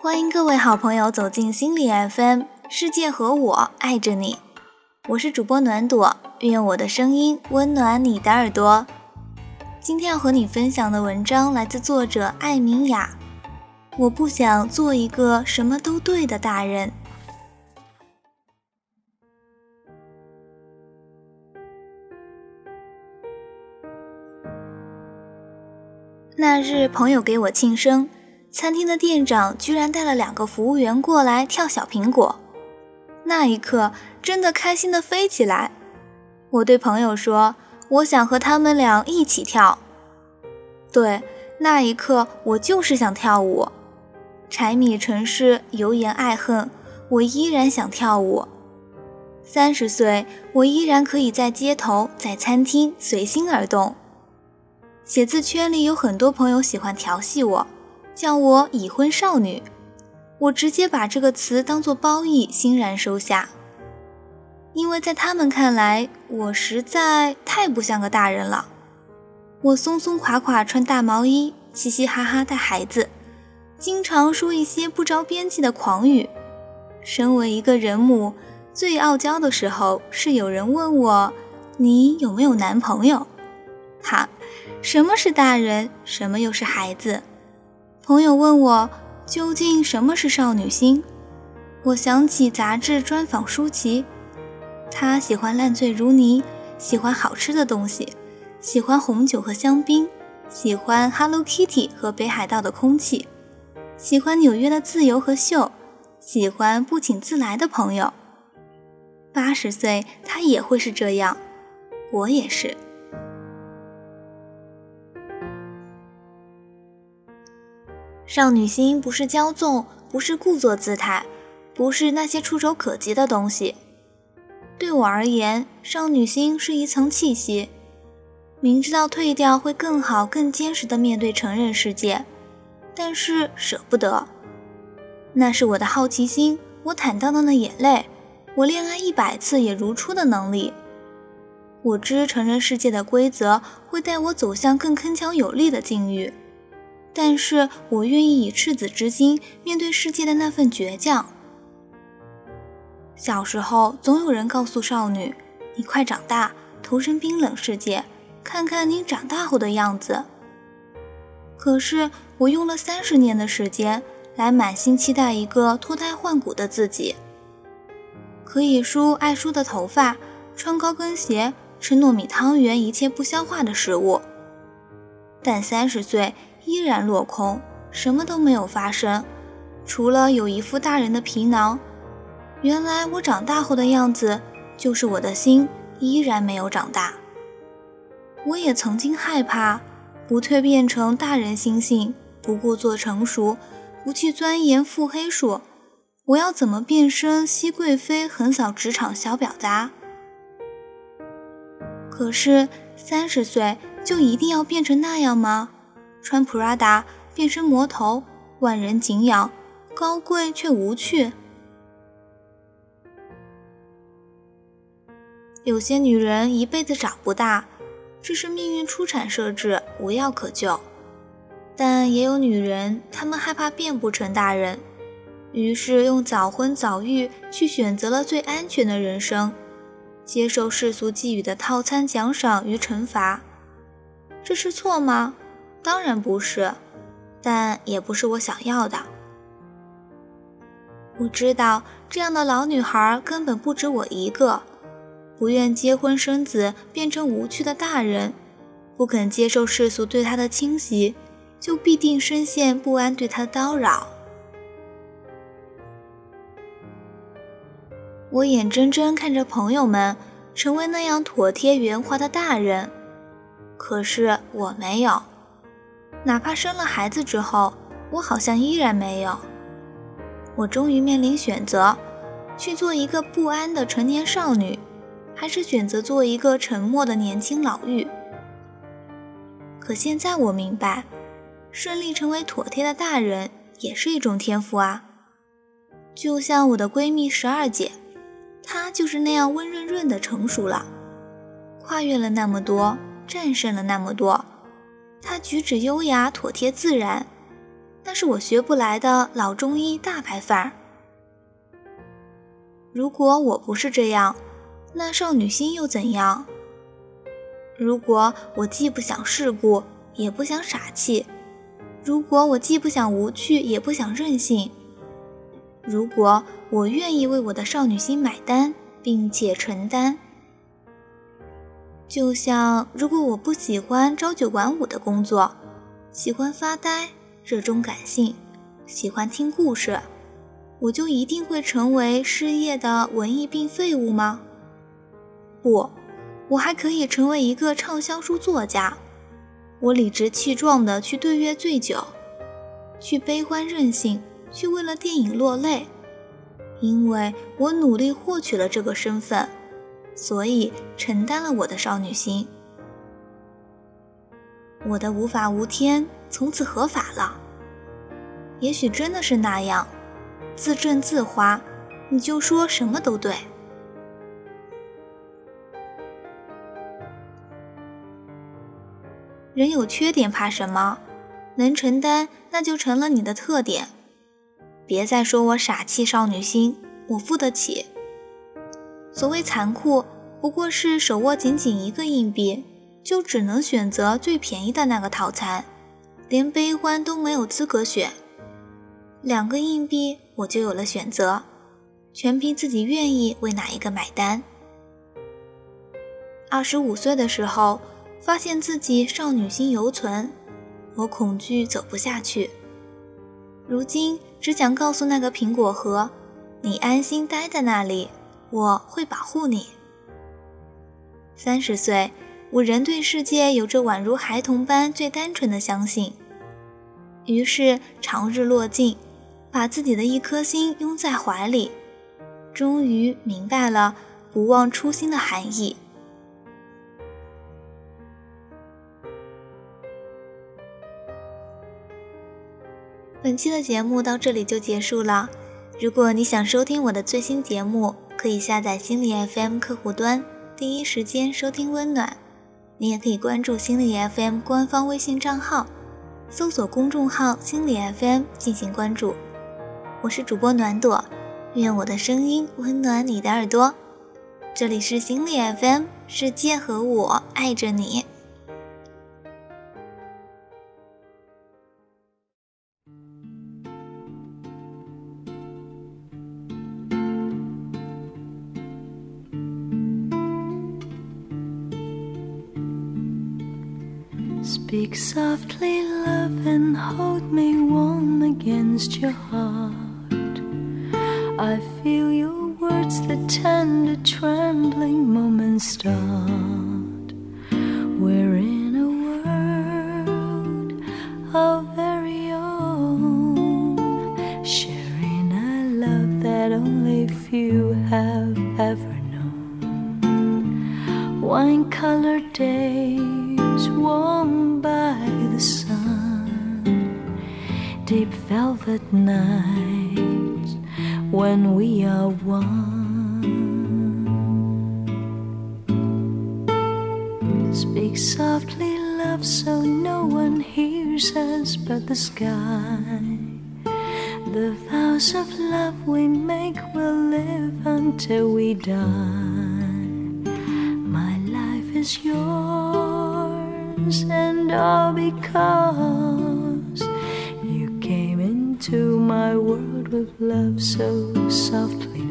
欢迎各位好朋友走进心理 FM，世界和我爱着你，我是主播暖朵，愿我的声音温暖你的耳朵。今天要和你分享的文章来自作者艾明雅。我不想做一个什么都对的大人。那日，朋友给我庆生，餐厅的店长居然带了两个服务员过来跳小苹果。那一刻，真的开心的飞起来。我对朋友说：“我想和他们俩一起跳。”对，那一刻我就是想跳舞。柴米城市，油盐爱恨，我依然想跳舞。三十岁，我依然可以在街头，在餐厅随心而动。写字圈里有很多朋友喜欢调戏我，叫我已婚少女。我直接把这个词当作褒义，欣然收下。因为在他们看来，我实在太不像个大人了。我松松垮垮穿大毛衣，嘻嘻哈哈带孩子，经常说一些不着边际的狂语。身为一个人母，最傲娇的时候是有人问我：“你有没有男朋友？”哈。什么是大人？什么又是孩子？朋友问我，究竟什么是少女心？我想起杂志专访舒淇，她喜欢烂醉如泥，喜欢好吃的东西，喜欢红酒和香槟，喜欢 Hello Kitty 和北海道的空气，喜欢纽约的自由和秀，喜欢不请自来的朋友。八十岁，她也会是这样，我也是。少女心不是骄纵，不是故作姿态，不是那些触手可及的东西。对我而言，少女心是一层气息，明知道退掉会更好、更坚实的面对成人世界，但是舍不得。那是我的好奇心，我坦荡荡的眼泪，我恋爱一百次也如初的能力。我知成人世界的规则会带我走向更铿锵有力的境遇。但是我愿意以赤子之心面对世界的那份倔强。小时候，总有人告诉少女：“你快长大，投身冰冷世界，看看你长大后的样子。”可是我用了三十年的时间，来满心期待一个脱胎换骨的自己，可以梳爱梳的头发，穿高跟鞋，吃糯米汤圆，一切不消化的食物。但三十岁。依然落空，什么都没有发生，除了有一副大人的皮囊。原来我长大后的样子，就是我的心依然没有长大。我也曾经害怕，不蜕变成大人心性，不故作成熟，不去钻研腹黑术，我要怎么变身熹贵妃，横扫职场小婊砸？可是三十岁就一定要变成那样吗？穿普拉达变身魔头，万人敬仰，高贵却无趣。有些女人一辈子长不大，这是命运出产设置，无药可救。但也有女人，她们害怕变不成大人，于是用早婚早育去选择了最安全的人生，接受世俗寄予的套餐奖赏与惩罚。这是错吗？当然不是，但也不是我想要的。我知道这样的老女孩根本不止我一个，不愿结婚生子，变成无趣的大人，不肯接受世俗对她的侵袭，就必定深陷不安对她的叨扰。我眼睁睁看着朋友们成为那样妥帖圆滑的大人，可是我没有。哪怕生了孩子之后，我好像依然没有。我终于面临选择：去做一个不安的成年少女，还是选择做一个沉默的年轻老妪？可现在我明白，顺利成为妥帖的大人也是一种天赋啊。就像我的闺蜜十二姐，她就是那样温润润的成熟了，跨越了那么多，战胜了那么多。她举止优雅、妥帖自然，那是我学不来的老中医大牌范儿。如果我不是这样，那少女心又怎样？如果我既不想世故，也不想傻气；如果我既不想无趣，也不想任性；如果我愿意为我的少女心买单，并且承担，就像如果我不喜欢朝九晚五的工作，喜欢发呆，热衷感性，喜欢听故事，我就一定会成为失业的文艺病废物吗？不。我还可以成为一个畅销书作家，我理直气壮地去对月醉酒，去悲欢任性，去为了电影落泪，因为我努力获取了这个身份，所以承担了我的少女心。我的无法无天从此合法了。也许真的是那样，自挣自花，你就说什么都对。人有缺点怕什么？能承担那就成了你的特点。别再说我傻气少女心，我付得起。所谓残酷，不过是手握紧紧一个硬币，就只能选择最便宜的那个套餐，连悲欢都没有资格选。两个硬币，我就有了选择，全凭自己愿意为哪一个买单。二十五岁的时候。发现自己少女心犹存，我恐惧走不下去。如今只想告诉那个苹果核：“你安心待在那里，我会保护你。”三十岁，我仍对世界有着宛如孩童般最单纯的相信。于是长日落尽，把自己的一颗心拥在怀里，终于明白了不忘初心的含义。本期的节目到这里就结束了。如果你想收听我的最新节目，可以下载心理 FM 客户端，第一时间收听温暖。你也可以关注心理 FM 官方微信账号，搜索公众号“心理 FM” 进行关注。我是主播暖朵，愿我的声音温暖你的耳朵。这里是心理 FM，世界和我爱着你。Speak softly, love, and hold me warm against your heart. I feel your words, the tender, trembling moments start. We're in a world of very own, sharing a love that only few have ever known. Wine colored days, warm by the sun, deep velvet nights when we are one. Speak softly, love, so no one hears us but the sky. The vows of love we make will live until we die. My life is yours and all because you came into my world with love so softly.